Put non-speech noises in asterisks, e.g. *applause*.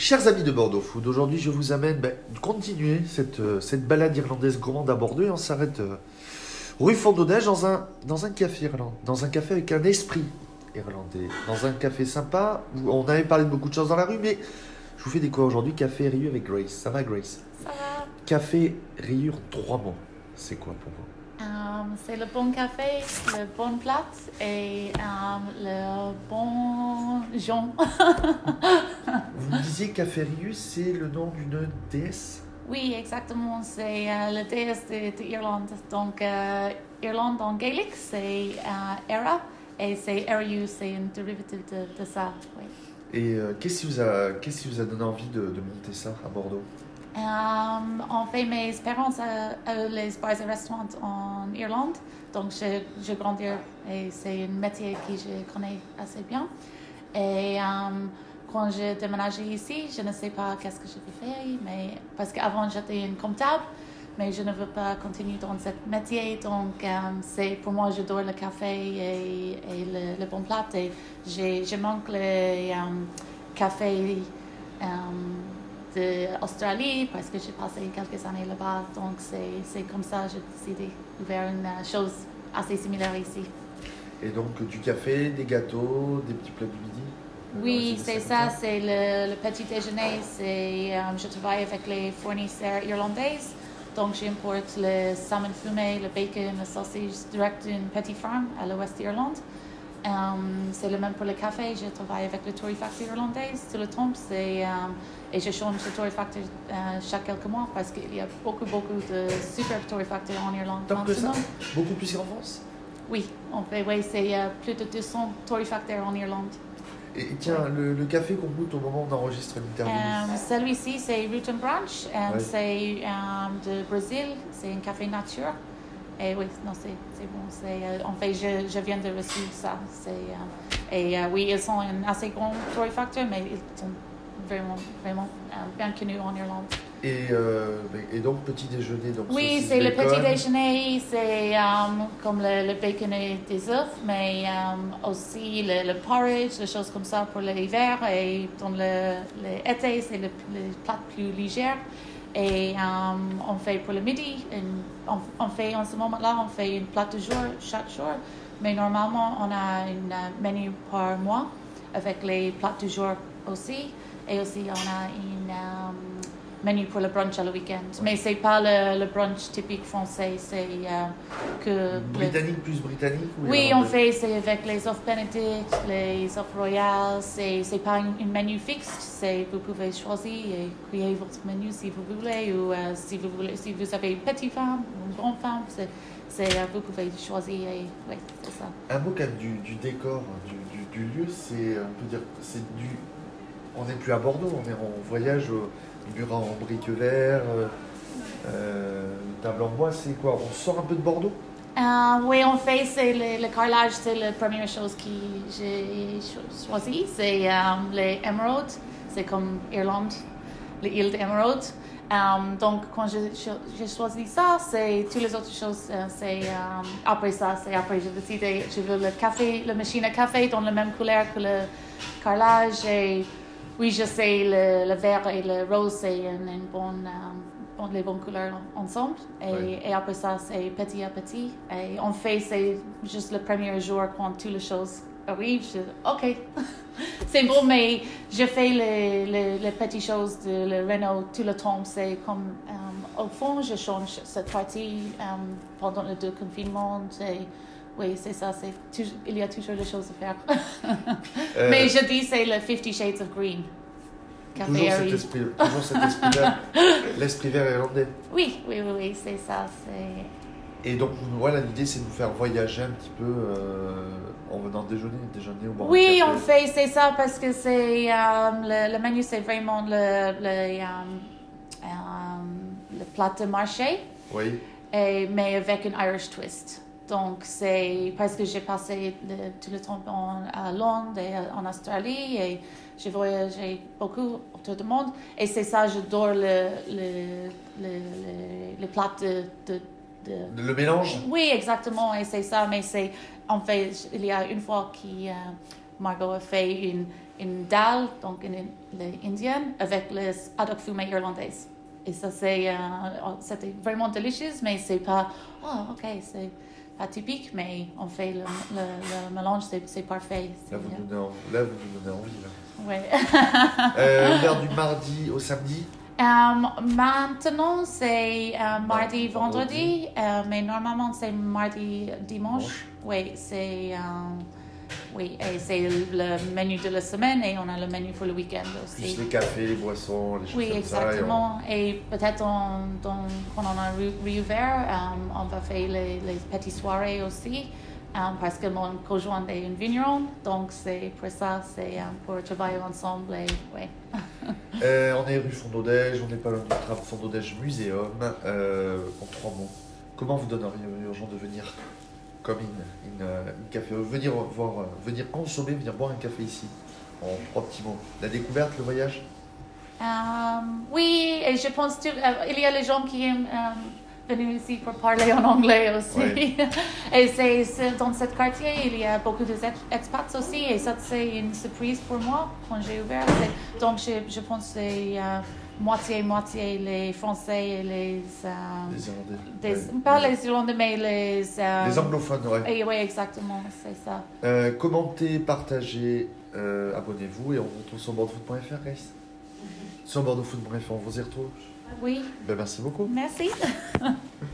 Chers amis de Bordeaux Food, aujourd'hui je vous amène ben, continuer cette, euh, cette balade irlandaise gourmande à Bordeaux et on s'arrête euh, rue Fondonnage dans un, dans un café irlandais, dans un café avec un esprit irlandais, dans un café sympa. où On avait parlé de beaucoup de choses dans la rue, mais je vous fais découvrir aujourd'hui Café Riu avec Grace. Ça va Grace? Ça va. Café Riu en trois mots. C'est quoi pour vous? Um, c'est le bon café, le bon plat et um, le bon Jean. *laughs* Vous me disiez Café Riu, c'est le nom d'une déesse? Oui, exactement. C'est euh, le déesse de, de Irlande. Donc, euh, Irlande en gaélique, c'est euh, Era. Et c'est Eriu, c'est une dérivative de, de ça. Oui. Et euh, qu'est-ce qui, vous a- qu'est-ce qui vous a donné envie de, de monter ça à Bordeaux? Um, on fait mes expériences à, les bars et restaurants en Irlande. Donc, je, je grandis et c'est un métier que je connais assez bien. Et um, quand j'ai déménagé ici, je ne sais pas qu'est-ce que je vais faire, mais parce qu'avant j'étais une comptable, mais je ne veux pas continuer dans ce métier. Donc, um, c'est pour moi, j'adore le café et, le, le bon plat. Et je manque le café. d'Australie parce que j'ai passé quelques années là-bas. Donc, c'est comme ça que j'ai décidé faire une euh, chose assez similaire ici. Et donc du café, des gâteaux, des petits plats du midi? Oui, c'est ça, c'est le, le petit déjeuner. C'est, euh, je travaille avec les fournisseurs irlandais. Donc, j'importe le salmon fumé, le bacon, le sausage direct d'une petite ferme à l'ouest d'Irlande. Um, c'est le même pour le café. Je travaille avec le torréfacteur irlandais tout le temps. C'est, um, et je change de torréfacteur euh, chaque quelques mois parce qu'il y a beaucoup, beaucoup de super torréfacteurs en Irlande. Tant que ça. Beaucoup plus qu'en France? Oui, on fait, oui, c'est euh, plus de 200 torréfacteurs en Irlande. Et et tiens, le, le café qu'on goûte au moment enregistre l'interview, Um, Celui-ci, c'est Root and Branch. Ouais. C'est de Brésil. C'est un café nature. Et oui, non, c'est bon. Euh, en fait, je, je viens de recevoir ça. Euh, et euh, oui, ils sont un assez grand torréfacteur, mais ils sont vraiment, vraiment bien connus en Irlande. et, euh, et donc petit déjeuner. Donc Oui, c'est le petit déjeuner, c'est um, comme le, le bacon et des œufs, mais um, aussi le, le porridge, des choses comme ça pour l'hiver. Et dans le, le été, c'est le plat plus léger. Et um, on fait pour le midi, on, on fait en ce moment-là, on fait une plat de jour chaque jour. Mais normalement, on a un euh, menu par mois avec les plats du jour aussi. Et aussi, on a une um, menu pour le brunch à le week-end. Mais c'est pas le, le brunch typique français, c'est euh, que... le- Britannique plus britannique ou oui, on fait, c'est avec les offres Benedict, les offres royales, c'est, c'est pas une menu fixe, c'est, vous pouvez choisir et créer votre menu si vous voulez, ou euh, si vous voulez, si vous avez une petite femme ou une grande femme, c'est, c'est, euh, vous pouvez choisir et, c'est ça. Un mot quand même du, du décor, du, du, du lieu, c'est, on peut dire, c'est du... On n'est plus à Bordeaux, on est en voyage au bureau en briques verts, euh, euh, table en bois, c'est quoi? On sort un peu de Bordeaux? Euh, oui, en fait, c'est le, le carrelage, c'est la première chose que j'ai cho- choisi. C'est euh, les émeraudes, c'est comme Irlande, l'île d'émeraude. Euh, donc, quand j'ai cho- j'ai choisi ça, c'est toutes les autres choses. c'est après ça, c'est après j'ai décidé, je veux le café, la machine à café dans la même couleur que le carrelage. Oui, je sais, le, le vert et le rose, c'est une, une bonne, euh, les bonnes couleurs ensemble. Et, Oui. et après ça, c'est petit à petit. Et en fait, c'est juste le premier jour quand toutes les choses arrivent. Je, OK, *laughs* c'est bon, mais je fais les, les, les petites choses de le Renault tout le temps. C'est comme, euh, au fond, je change cette partie euh, pendant le deux confinements. Et, oui, c'est ça. c'est toujours- il y a toujours des choses à faire. *laughs* Euh, Mais je dis c'est le Fifty Shades of Green. Café toujours, cet esprit, toujours cet esprit vert, *laughs* l'esprit vert irlandais. Oui, oui, oui, oui, c'est ça. C'est... Et donc voilà, l'idée c'est de vous faire voyager un petit peu euh, en venant déjeuner, déjeuner au bord du Oui, en fait, c'est ça parce que c'est euh, le, le menu, c'est vraiment le, le, euh, le plat de marché, Oui, et, mais avec un Irish twist. Donc, c'est parce que j'ai passé le- tout le temps en, à Londres et en Australie et j'ai voyagé beaucoup autour du monde. Et c'est ça, j'adore le, le, le, le, le plat de, de, de, le mélange? Oui, exactement, et c'est ça, mais c'est en fait, il y a une fois qui euh, Margot a fait une, une dalle, donc une, une indienne, avec les haddock fumées irlandaises. Et ça, c'est, euh, c'était vraiment délicieux, mais c'est pas, oh, ok, c'est pas typique, mais on fait le, le, le mélange, c'est, parfait. Là, vous donnez, là, vous nous donnez envie. Là. ouais. Euh, *laughs* L'heure du mardi au samedi? Euh, maintenant, c'est euh, mardi, vendredi, euh, mais normalement, c'est mardi, dimanche. Oui, c'est oui, et c'est le menu de la semaine et on a le menu pour le week-end aussi. les cafés, les boissons, les choses Oui, comme ça. et on- exactement. Et peut-être quand on a ré- réouvert, euh, on va faire les, les petites soirées aussi. euh, parce que mon conjoint est un vigneron, donc c'est pour ça, c'est euh, pour travailler ensemble. Et, ouais. *laughs* Euh, on est rue Fondodège, on n'est pas loin du tram Fondodège Muséum. Euh, en trois mots, comment vous donneriez aux gens de venir? Comme une, une, euh, une café, euh, venir voir, euh, venir consommer, venir boire un café ici En trois petits mots. La découverte, le voyage? Euh, oui, et je pense qu'il y a les gens qui aiment euh, venir ici pour parler en anglais aussi. Oui. *laughs* et c'est, dans ce quartier, il y a beaucoup d'expats aussi, et ça c'est une surprise pour moi quand j'ai ouvert. Donc je, je pense que c'est euh, moitié-moitié les Français et les... euh, Les Irlandais. des- Ouais. Pas les Irlandais, mais les... euh, Les anglophones, ouais. et, oui, exactement, c'est ça. Euh, commentez, partagez, euh, abonnez-vous et on vous retrouve sur bordeauxfoot.fr, Grace. *laughs* Sur bordeauxfoot.fr, on vous y retrouve. Oui, Ben, merci beaucoup. merci. *laughs*